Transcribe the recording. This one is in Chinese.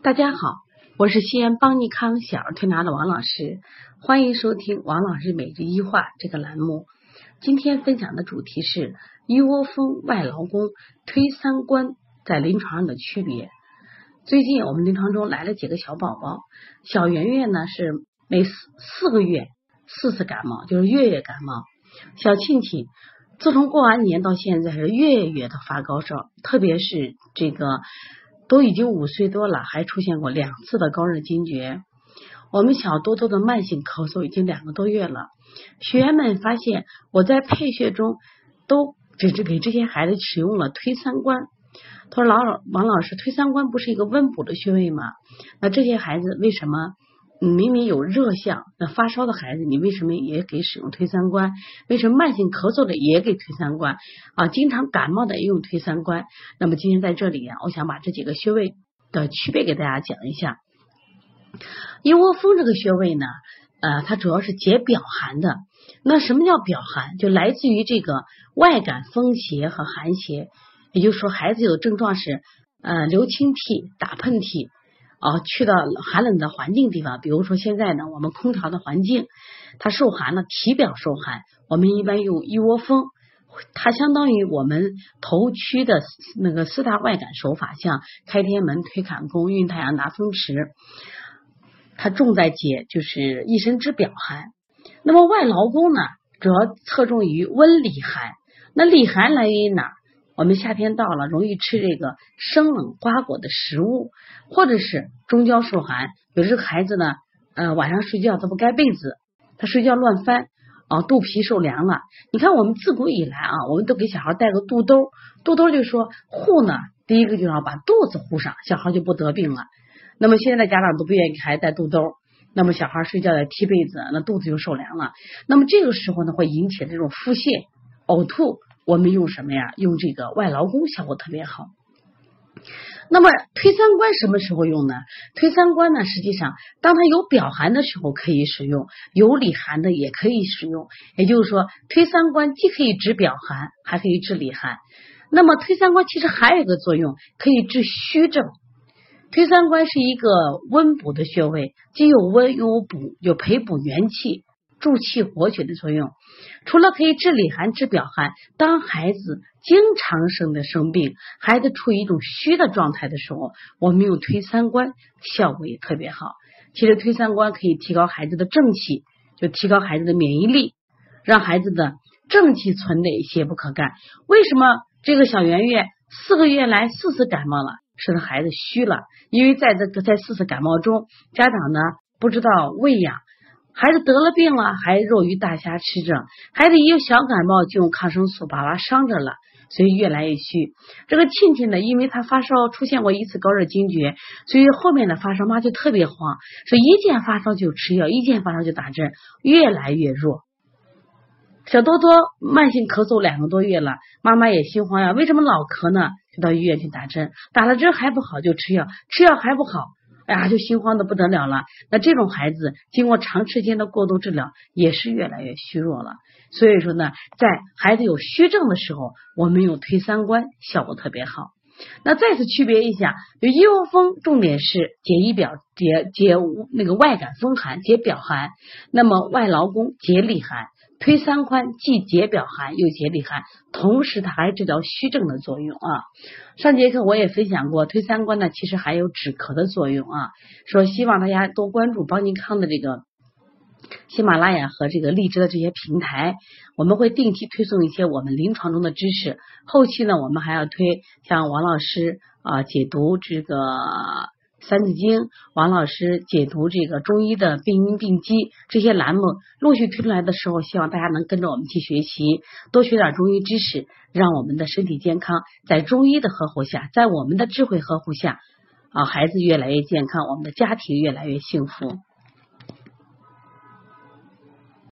大家好，我是西安邦尼康小儿推拿的王老师，欢迎收听王老师每日一话这个栏目。今天分享的主题是一窝蜂外劳宫推三关在临床上的区别。最近我们临床中来了几个小宝宝，小圆圆呢是每四四个月四次感冒，就是月月感冒；小庆庆自从过完年到现在是月月的发高烧，特别是这个。都已经五岁多了，还出现过两次的高热惊厥。我们小多多的慢性咳嗽已经两个多月了。学员们发现，我在配穴中都只是给这些孩子使用了推三关。他说：“老老王老师，推三关不是一个温补的穴位吗？那这些孩子为什么？”你明明有热象，那发烧的孩子，你为什么也给使用推三关？为什么慢性咳嗽的也给推三关？啊，经常感冒的也用推三关？那么今天在这里啊，我想把这几个穴位的区别给大家讲一下。一窝蜂这个穴位呢，呃，它主要是解表寒的。那什么叫表寒？就来自于这个外感风邪和寒邪，也就是说，孩子有症状是呃流清涕、打喷嚏。啊，去到寒冷的环境地方，比如说现在呢，我们空调的环境，它受寒了，体表受寒，我们一般用一窝蜂，它相当于我们头区的那个四大外感手法，像开天门、推坎宫、运太阳、拿风池，它重在解就是一身之表寒。那么外劳宫呢，主要侧重于温里寒。那里寒来源于哪？我们夏天到了，容易吃这个生冷瓜果的食物，或者是中焦受寒。有这个孩子呢，呃，晚上睡觉他不盖被子，他睡觉乱翻啊，肚皮受凉了。你看，我们自古以来啊，我们都给小孩带个肚兜，肚兜就说护呢，第一个就要把肚子护上，小孩就不得病了。那么现在家长都不愿意给孩子带肚兜，那么小孩睡觉在踢被子，那肚子就受凉了。那么这个时候呢，会引起这种腹泻、呕吐。我们用什么呀？用这个外劳宫效果特别好。那么推三关什么时候用呢？推三关呢，实际上当它有表寒的时候可以使用，有里寒的也可以使用。也就是说，推三关既可以治表寒，还可以治里寒。那么推三关其实还有一个作用，可以治虚症。推三关是一个温补的穴位，既有温又有补，有培补元气。助气活血的作用，除了可以治里寒、治表寒，当孩子经常生的生病，孩子处于一种虚的状态的时候，我们用推三关效果也特别好。其实推三关可以提高孩子的正气，就提高孩子的免疫力，让孩子的正气存累，邪不可干。为什么这个小圆圆四个月来四次感冒了？是他孩子虚了，因为在这个在四次感冒中，家长呢不知道喂养。孩子得了病了，还肉鱼大虾吃着，孩子一有小感冒就用抗生素把娃伤着了，所以越来越虚。这个庆庆呢，因为他发烧出现过一次高热惊厥，所以后面的发烧妈就特别慌，说一见发烧就吃药，一见发烧就打针，越来越弱。小多多慢性咳嗽两个多月了，妈妈也心慌呀，为什么老咳呢？就到医院去打针，打了针还不好就吃药，吃药还不好。哎呀，就心慌的不得了了。那这种孩子经过长时间的过度治疗，也是越来越虚弱了。所以说呢，在孩子有虚症的时候，我们用推三关效果特别好。那再次区别一下，就一窝蜂重点是解一表解解那个外感风寒，解表寒；那么外劳宫解里寒。推三关既解表寒又解里寒，同时它还治疗虚症的作用啊。上节课我也分享过，推三关呢其实还有止咳的作用啊。说希望大家多关注邦尼康的这个喜马拉雅和这个荔枝的这些平台，我们会定期推送一些我们临床中的知识。后期呢，我们还要推像王老师啊解读这个。三字经，王老师解读这个中医的病因病机，这些栏目陆续推出来的时候，希望大家能跟着我们去学习，多学点中医知识，让我们的身体健康，在中医的呵护下，在我们的智慧呵护下，啊，孩子越来越健康，我们的家庭越来越幸福。